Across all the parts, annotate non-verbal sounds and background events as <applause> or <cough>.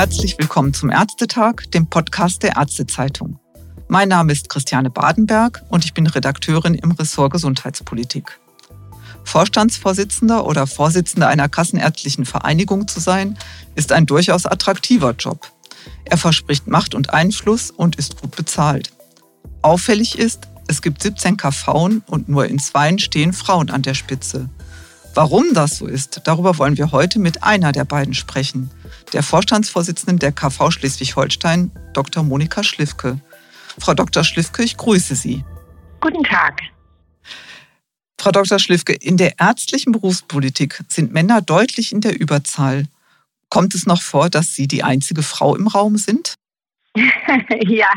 Herzlich willkommen zum Ärztetag, dem Podcast der Ärztezeitung. Mein Name ist Christiane Badenberg und ich bin Redakteurin im Ressort Gesundheitspolitik. Vorstandsvorsitzender oder Vorsitzender einer kassenärztlichen Vereinigung zu sein, ist ein durchaus attraktiver Job. Er verspricht Macht und Einfluss und ist gut bezahlt. Auffällig ist, es gibt 17 KV und nur in zweien stehen Frauen an der Spitze. Warum das so ist, darüber wollen wir heute mit einer der beiden sprechen, der Vorstandsvorsitzenden der KV Schleswig-Holstein, Dr. Monika Schliffke. Frau Dr. Schliffke, ich grüße Sie. Guten Tag. Frau Dr. Schliffke, in der ärztlichen Berufspolitik sind Männer deutlich in der Überzahl. Kommt es noch vor, dass Sie die einzige Frau im Raum sind? <laughs> ja,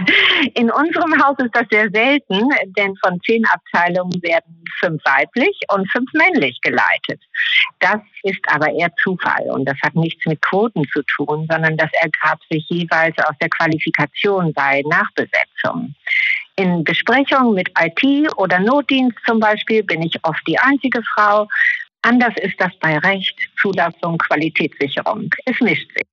in unserem Haus ist das sehr selten, denn von zehn Abteilungen werden fünf weiblich und fünf männlich geleitet. Das ist aber eher Zufall und das hat nichts mit Quoten zu tun, sondern das ergab sich jeweils aus der Qualifikation bei Nachbesetzung. In Besprechungen mit IT oder Notdienst zum Beispiel bin ich oft die einzige Frau. Anders ist das bei Recht, Zulassung, Qualitätssicherung. Es mischt sich.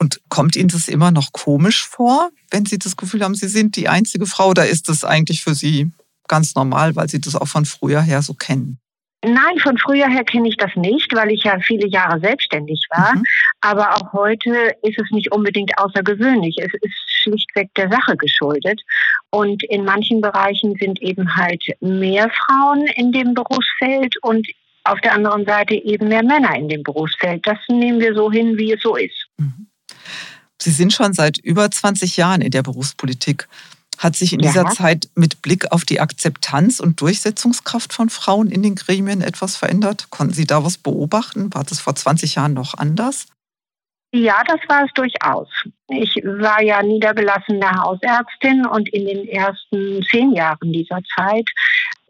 Und kommt Ihnen das immer noch komisch vor, wenn Sie das Gefühl haben, Sie sind die einzige Frau oder ist das eigentlich für Sie ganz normal, weil Sie das auch von früher her so kennen? Nein, von früher her kenne ich das nicht, weil ich ja viele Jahre selbstständig war. Mhm. Aber auch heute ist es nicht unbedingt außergewöhnlich. Es ist schlichtweg der Sache geschuldet. Und in manchen Bereichen sind eben halt mehr Frauen in dem Berufsfeld und auf der anderen Seite eben mehr Männer in dem Berufsfeld. Das nehmen wir so hin, wie es so ist. Mhm. Sie sind schon seit über 20 Jahren in der Berufspolitik. Hat sich in ja. dieser Zeit mit Blick auf die Akzeptanz und Durchsetzungskraft von Frauen in den Gremien etwas verändert? Konnten Sie da was beobachten? War das vor 20 Jahren noch anders? Ja, das war es durchaus. Ich war ja niedergelassene Hausärztin und in den ersten zehn Jahren dieser Zeit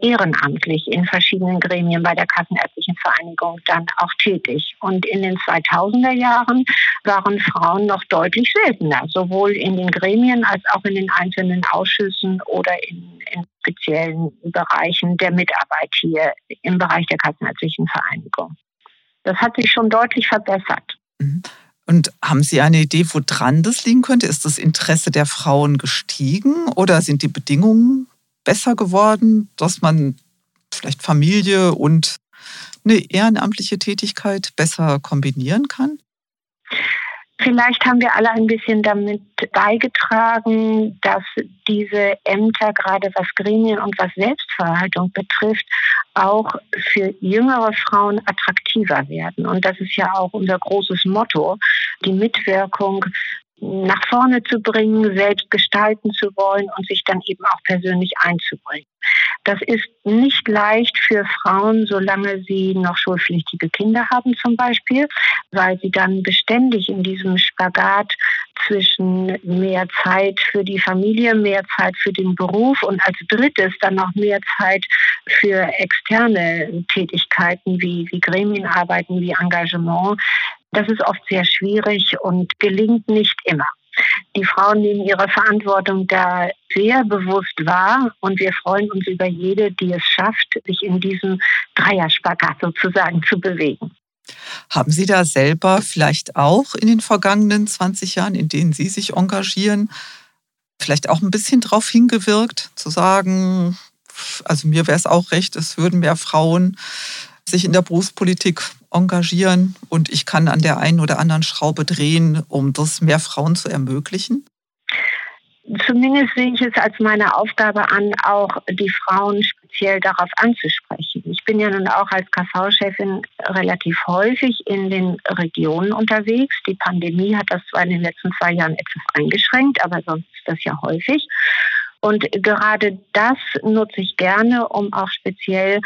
ehrenamtlich in verschiedenen Gremien bei der Kassenärztlichen Vereinigung dann auch tätig. Und in den 2000er Jahren waren Frauen noch deutlich seltener, sowohl in den Gremien als auch in den einzelnen Ausschüssen oder in, in speziellen Bereichen der Mitarbeit hier im Bereich der Kassenärztlichen Vereinigung. Das hat sich schon deutlich verbessert. Mhm. Und haben Sie eine Idee, woran das liegen könnte? Ist das Interesse der Frauen gestiegen oder sind die Bedingungen besser geworden, dass man vielleicht Familie und eine ehrenamtliche Tätigkeit besser kombinieren kann? Vielleicht haben wir alle ein bisschen damit beigetragen, dass diese Ämter, gerade was Gremien und was Selbstverwaltung betrifft, auch für jüngere Frauen attraktiver werden. Und das ist ja auch unser großes Motto, die Mitwirkung nach vorne zu bringen, selbst gestalten zu wollen und sich dann eben auch persönlich einzubringen. Das ist nicht leicht für Frauen, solange sie noch schulpflichtige Kinder haben zum Beispiel, weil sie dann beständig in diesem Spagat zwischen mehr Zeit für die Familie, mehr Zeit für den Beruf und als drittes dann noch mehr Zeit für externe Tätigkeiten wie, wie Gremienarbeiten, wie Engagement. Das ist oft sehr schwierig und gelingt nicht immer. Die Frauen nehmen ihre Verantwortung da sehr bewusst wahr und wir freuen uns über jede, die es schafft, sich in diesem Dreierspagat sozusagen zu bewegen. Haben Sie da selber vielleicht auch in den vergangenen 20 Jahren, in denen Sie sich engagieren, vielleicht auch ein bisschen darauf hingewirkt, zu sagen, also mir wäre es auch recht, es würden mehr Frauen sich in der Berufspolitik engagieren und ich kann an der einen oder anderen Schraube drehen, um das mehr Frauen zu ermöglichen? Zumindest sehe ich es als meine Aufgabe an, auch die Frauen speziell darauf anzusprechen. Ich bin ja nun auch als KV-Chefin relativ häufig in den Regionen unterwegs. Die Pandemie hat das zwar in den letzten zwei Jahren etwas eingeschränkt, aber sonst ist das ja häufig. Und gerade das nutze ich gerne, um auch speziell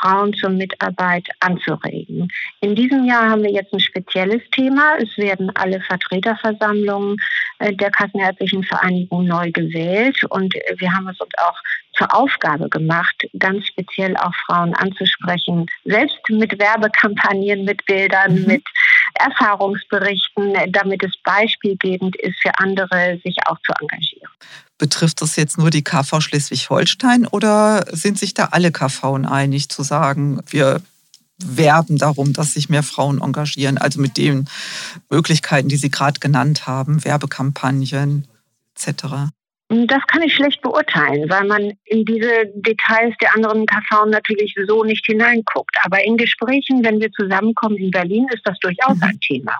Frauen zur Mitarbeit anzuregen. In diesem Jahr haben wir jetzt ein spezielles Thema. Es werden alle Vertreterversammlungen äh, der Kassenärztlichen Vereinigung neu gewählt und wir haben es uns auch zur Aufgabe gemacht, ganz speziell auch Frauen anzusprechen, selbst mit Werbekampagnen, mit Bildern, mhm. mit Erfahrungsberichten, damit es beispielgebend ist für andere, sich auch zu engagieren. Betrifft das jetzt nur die KV Schleswig-Holstein oder sind sich da alle KV einig zu sagen, wir werben darum, dass sich mehr Frauen engagieren, also mit den Möglichkeiten, die Sie gerade genannt haben, Werbekampagnen etc. Das kann ich schlecht beurteilen, weil man in diese Details der anderen KV natürlich so nicht hineinguckt. Aber in Gesprächen, wenn wir zusammenkommen in Berlin, ist das durchaus mhm. ein Thema.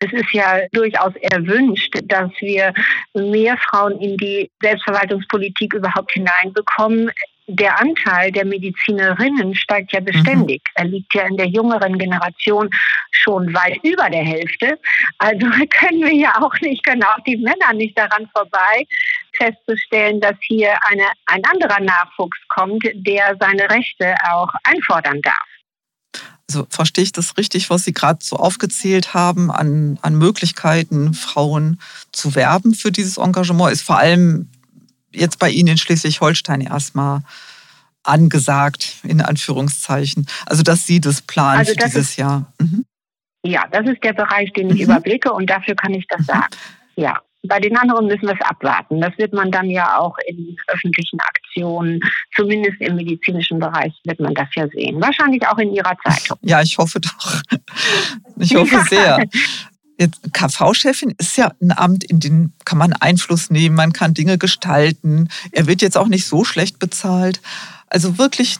Es ist ja durchaus erwünscht, dass wir mehr Frauen in die Selbstverwaltungspolitik überhaupt hineinbekommen der Anteil der Medizinerinnen steigt ja beständig. Mhm. Er liegt ja in der jüngeren Generation schon weit über der Hälfte. Also <laughs> können wir ja auch nicht, können auch die Männer nicht daran vorbei, festzustellen, dass hier eine, ein anderer Nachwuchs kommt, der seine Rechte auch einfordern darf. Also verstehe ich das richtig, was Sie gerade so aufgezählt haben an, an Möglichkeiten, Frauen zu werben für dieses Engagement, ist vor allem jetzt bei Ihnen in Schleswig-Holstein erstmal angesagt, in Anführungszeichen. Also, dass Sie das planen also das dieses ist, Jahr. Mhm. Ja, das ist der Bereich, den ich mhm. überblicke und dafür kann ich das mhm. sagen. Ja. Bei den anderen müssen wir es abwarten. Das wird man dann ja auch in öffentlichen Aktionen, zumindest im medizinischen Bereich, wird man das ja sehen. Wahrscheinlich auch in Ihrer Zeitung. Ja, ich hoffe doch. Ich hoffe <laughs> sehr. KV-Chefin ist ja ein Amt, in dem kann man Einfluss nehmen, man kann Dinge gestalten. Er wird jetzt auch nicht so schlecht bezahlt. Also wirklich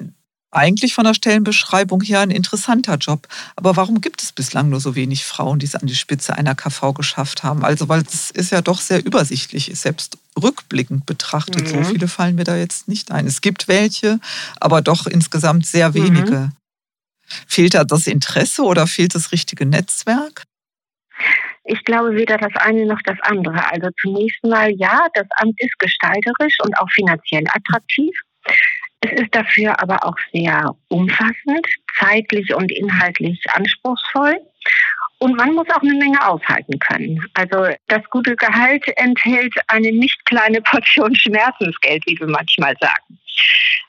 eigentlich von der Stellenbeschreibung her ein interessanter Job. Aber warum gibt es bislang nur so wenig Frauen, die es an die Spitze einer KV geschafft haben? Also, weil es ist ja doch sehr übersichtlich, selbst rückblickend betrachtet. Mhm. So viele fallen mir da jetzt nicht ein. Es gibt welche, aber doch insgesamt sehr wenige. Mhm. Fehlt da das Interesse oder fehlt das richtige Netzwerk? Ich glaube weder das eine noch das andere. Also zunächst mal, ja, das Amt ist gestalterisch und auch finanziell attraktiv. Es ist dafür aber auch sehr umfassend, zeitlich und inhaltlich anspruchsvoll. Und man muss auch eine Menge aushalten können. Also das gute Gehalt enthält eine nicht kleine Portion <laughs> Schmerzensgeld, wie wir manchmal sagen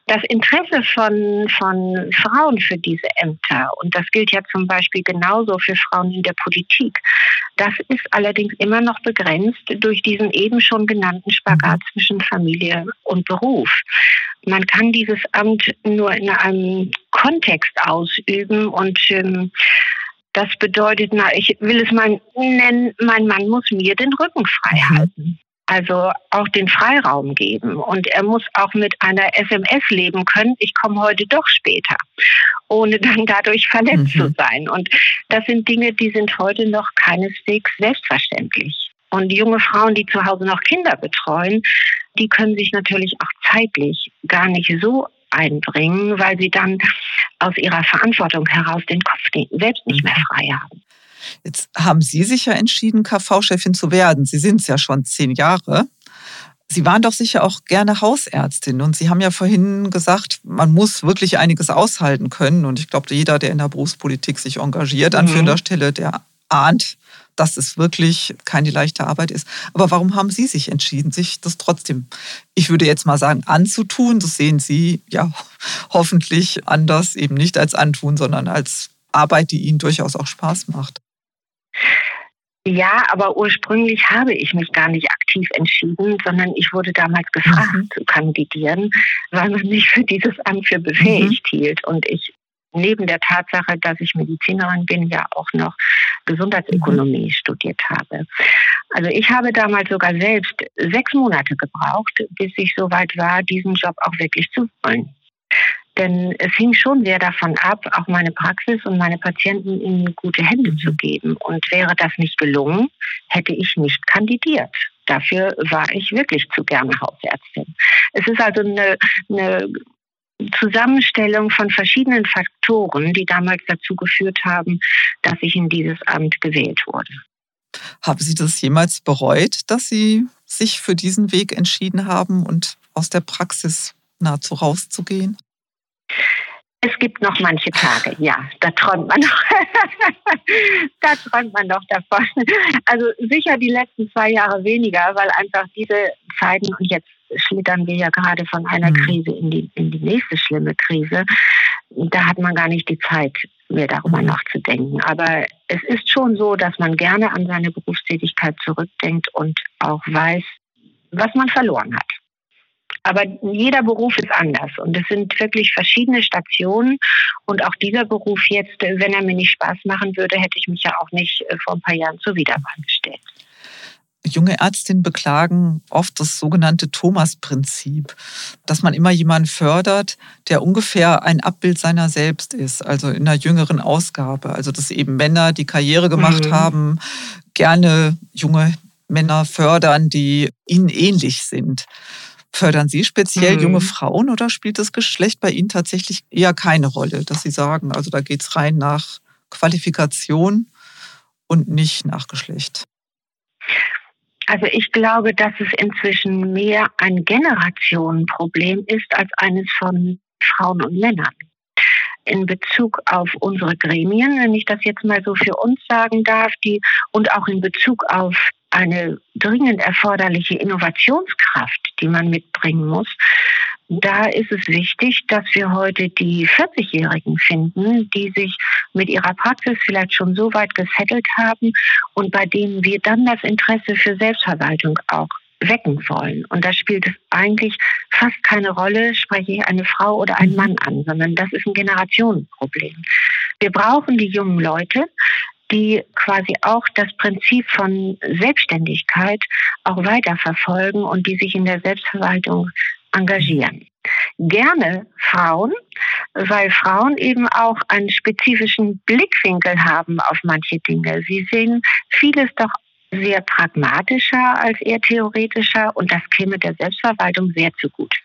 das Interesse von, von Frauen für diese Ämter, und das gilt ja zum Beispiel genauso für Frauen in der Politik, das ist allerdings immer noch begrenzt durch diesen eben schon genannten Spagat zwischen Familie und Beruf. Man kann dieses Amt nur in einem Kontext ausüben und ähm, das bedeutet, na, ich will es mal nennen, mein Mann muss mir den Rücken frei mhm. halten also auch den Freiraum geben. Und er muss auch mit einer SMS leben können, ich komme heute doch später, ohne dann dadurch verletzt mhm. zu sein. Und das sind Dinge, die sind heute noch keineswegs selbstverständlich. Und junge Frauen, die zu Hause noch Kinder betreuen, die können sich natürlich auch zeitlich gar nicht so einbringen, weil sie dann aus ihrer Verantwortung heraus den Kopf selbst nicht mehr frei haben. Jetzt haben Sie sich ja entschieden, KV-Chefin zu werden. Sie sind es ja schon zehn Jahre. Sie waren doch sicher auch gerne Hausärztin und Sie haben ja vorhin gesagt, man muss wirklich einiges aushalten können. Und ich glaube, jeder, der in der Berufspolitik sich engagiert, an mhm. führender Stelle, der ahnt, dass es wirklich keine leichte Arbeit ist. Aber warum haben Sie sich entschieden, sich das trotzdem, ich würde jetzt mal sagen, anzutun? Das sehen Sie ja <laughs> hoffentlich anders, eben nicht als Antun, sondern als Arbeit, die Ihnen durchaus auch Spaß macht. Ja, aber ursprünglich habe ich mich gar nicht aktiv entschieden, sondern ich wurde damals gefragt mhm. zu kandidieren, weil man mich für dieses Amt für befähigt mhm. hielt. Und ich neben der Tatsache, dass ich Medizinerin bin, ja auch noch Gesundheitsökonomie mhm. studiert habe. Also ich habe damals sogar selbst sechs Monate gebraucht, bis ich soweit war, diesen Job auch wirklich zu wollen. Denn es hing schon sehr davon ab, auch meine Praxis und meine Patienten in gute Hände zu geben. Und wäre das nicht gelungen, hätte ich nicht kandidiert. Dafür war ich wirklich zu gerne Hausärztin. Es ist also eine, eine Zusammenstellung von verschiedenen Faktoren, die damals dazu geführt haben, dass ich in dieses Amt gewählt wurde. Haben Sie das jemals bereut, dass Sie sich für diesen Weg entschieden haben und aus der Praxis nahezu rauszugehen? Es gibt noch manche Tage, ja, da träumt man noch, <laughs> da träumt man noch davon. Also sicher die letzten zwei Jahre weniger, weil einfach diese Zeiten und jetzt schlittern wir ja gerade von einer mhm. Krise in die, in die nächste schlimme Krise. Da hat man gar nicht die Zeit, mehr darüber mhm. nachzudenken. Aber es ist schon so, dass man gerne an seine Berufstätigkeit zurückdenkt und auch weiß, was man verloren hat. Aber jeder Beruf ist anders und es sind wirklich verschiedene Stationen. Und auch dieser Beruf jetzt, wenn er mir nicht Spaß machen würde, hätte ich mich ja auch nicht äh, vor ein paar Jahren zur Wiederwahl gestellt. Junge Ärztinnen beklagen oft das sogenannte Thomas-Prinzip, dass man immer jemanden fördert, der ungefähr ein Abbild seiner selbst ist, also in einer jüngeren Ausgabe. Also dass eben Männer, die Karriere gemacht mhm. haben, gerne junge Männer fördern, die ihnen ähnlich sind. Fördern Sie speziell mhm. junge Frauen oder spielt das Geschlecht bei Ihnen tatsächlich eher keine Rolle, dass Sie sagen, also da geht es rein nach Qualifikation und nicht nach Geschlecht? Also ich glaube, dass es inzwischen mehr ein Generationenproblem ist als eines von Frauen und Männern. In Bezug auf unsere Gremien, wenn ich das jetzt mal so für uns sagen darf, die und auch in Bezug auf eine dringend erforderliche Innovationskraft, die man mitbringen muss, da ist es wichtig, dass wir heute die 40-Jährigen finden, die sich mit ihrer Praxis vielleicht schon so weit gesettelt haben und bei denen wir dann das Interesse für Selbstverwaltung auch wecken wollen. Und da spielt es eigentlich fast keine Rolle, spreche ich eine Frau oder einen Mann an, sondern das ist ein Generationenproblem. Wir brauchen die jungen Leute, die quasi auch das Prinzip von Selbstständigkeit auch weiterverfolgen und die sich in der Selbstverwaltung engagieren. Gerne Frauen, weil Frauen eben auch einen spezifischen Blickwinkel haben auf manche Dinge. Sie sehen vieles doch sehr pragmatischer als eher theoretischer und das käme der Selbstverwaltung sehr zugute.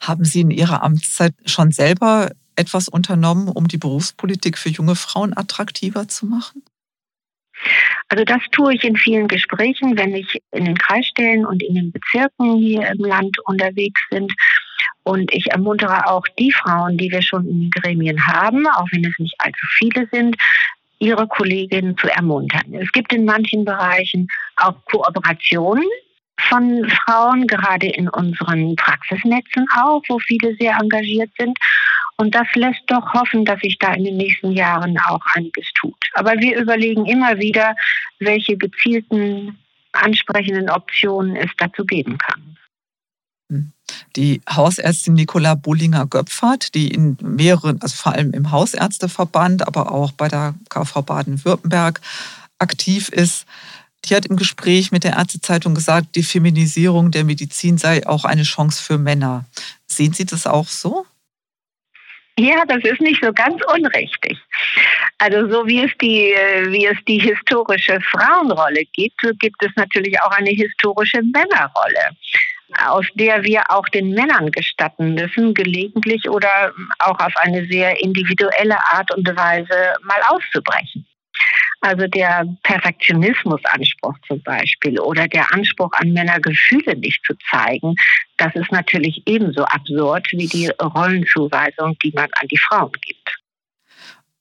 Haben Sie in Ihrer Amtszeit schon selber etwas unternommen, um die Berufspolitik für junge Frauen attraktiver zu machen? Also das tue ich in vielen Gesprächen, wenn ich in den Kreisstellen und in den Bezirken hier im Land unterwegs bin. Und ich ermuntere auch die Frauen, die wir schon in den Gremien haben, auch wenn es nicht allzu viele sind, ihre Kolleginnen zu ermuntern. Es gibt in manchen Bereichen auch Kooperationen von Frauen, gerade in unseren Praxisnetzen auch, wo viele sehr engagiert sind. Und das lässt doch hoffen, dass sich da in den nächsten Jahren auch einiges tut. Aber wir überlegen immer wieder, welche gezielten, ansprechenden Optionen es dazu geben kann. Die Hausärztin Nicola Bullinger-Göpfert, die in mehreren, also vor allem im Hausärzteverband, aber auch bei der KV Baden-Württemberg aktiv ist, die hat im Gespräch mit der Ärztezeitung gesagt, die Feminisierung der Medizin sei auch eine Chance für Männer. Sehen Sie das auch so? Ja, das ist nicht so ganz unrichtig. Also so wie es die, wie es die historische Frauenrolle gibt, so gibt es natürlich auch eine historische Männerrolle, aus der wir auch den Männern gestatten müssen, gelegentlich oder auch auf eine sehr individuelle Art und Weise mal auszubrechen. Also der Perfektionismusanspruch zum Beispiel oder der Anspruch an Männer Gefühle nicht zu zeigen, das ist natürlich ebenso absurd wie die Rollenzuweisung, die man an die Frauen gibt.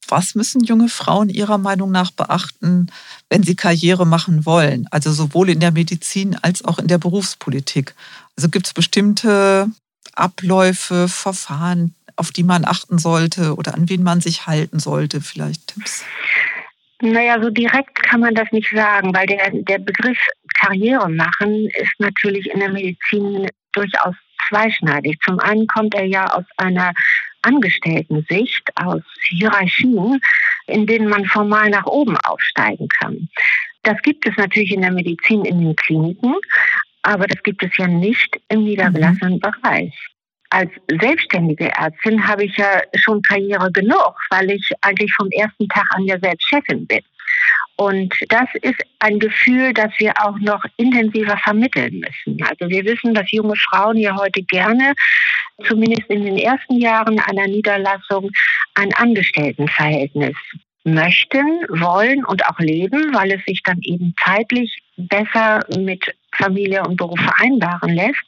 Was müssen junge Frauen Ihrer Meinung nach beachten, wenn sie Karriere machen wollen? Also sowohl in der Medizin als auch in der Berufspolitik. Also gibt es bestimmte Abläufe, Verfahren, auf die man achten sollte oder an wen man sich halten sollte? Vielleicht Tipps? Naja, so direkt kann man das nicht sagen, weil der, der Begriff Karriere machen ist natürlich in der Medizin durchaus zweischneidig. Zum einen kommt er ja aus einer Angestellten-Sicht, aus Hierarchien, in denen man formal nach oben aufsteigen kann. Das gibt es natürlich in der Medizin in den Kliniken, aber das gibt es ja nicht im niedergelassenen mhm. Bereich als selbstständige Ärztin habe ich ja schon Karriere genug, weil ich eigentlich vom ersten Tag an ja selbst Chefin bin. Und das ist ein Gefühl, das wir auch noch intensiver vermitteln müssen. Also wir wissen, dass junge Frauen ja heute gerne, zumindest in den ersten Jahren einer Niederlassung, ein Angestelltenverhältnis möchten, wollen und auch leben, weil es sich dann eben zeitlich besser mit Familie und Beruf vereinbaren lässt.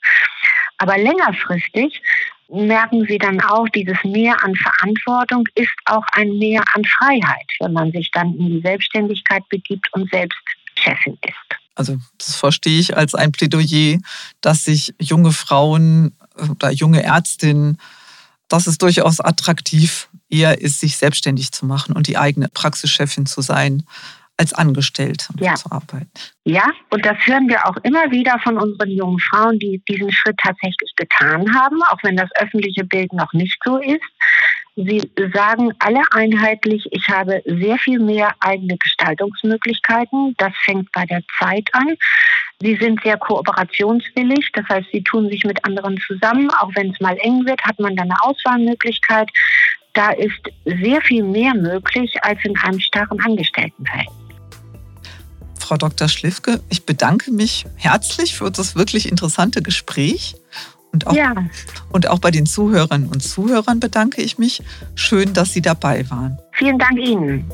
Aber längerfristig merken sie dann auch, dieses Mehr an Verantwortung ist auch ein Mehr an Freiheit, wenn man sich dann in die Selbstständigkeit begibt und selbst Chefin ist. Also das verstehe ich als ein Plädoyer, dass sich junge Frauen oder junge Ärztinnen, dass es durchaus attraktiv eher ist, sich selbstständig zu machen und die eigene Praxischefin zu sein, als Angestellte ja. zu arbeiten. Ja, und das hören wir auch immer wieder von unseren jungen Frauen, die diesen Schritt tatsächlich getan haben, auch wenn das öffentliche Bild noch nicht so ist. Sie sagen alle einheitlich, ich habe sehr viel mehr eigene Gestaltungsmöglichkeiten. Das fängt bei der Zeit an. Sie sind sehr kooperationswillig, das heißt, sie tun sich mit anderen zusammen. Auch wenn es mal eng wird, hat man dann eine Auswahlmöglichkeit. Da ist sehr viel mehr möglich als in einem starren Angestelltenverhältnis. Frau Dr. Schliffke, ich bedanke mich herzlich für das wirklich interessante Gespräch. Und auch, ja. und auch bei den Zuhörerinnen und Zuhörern bedanke ich mich. Schön, dass Sie dabei waren. Vielen Dank Ihnen.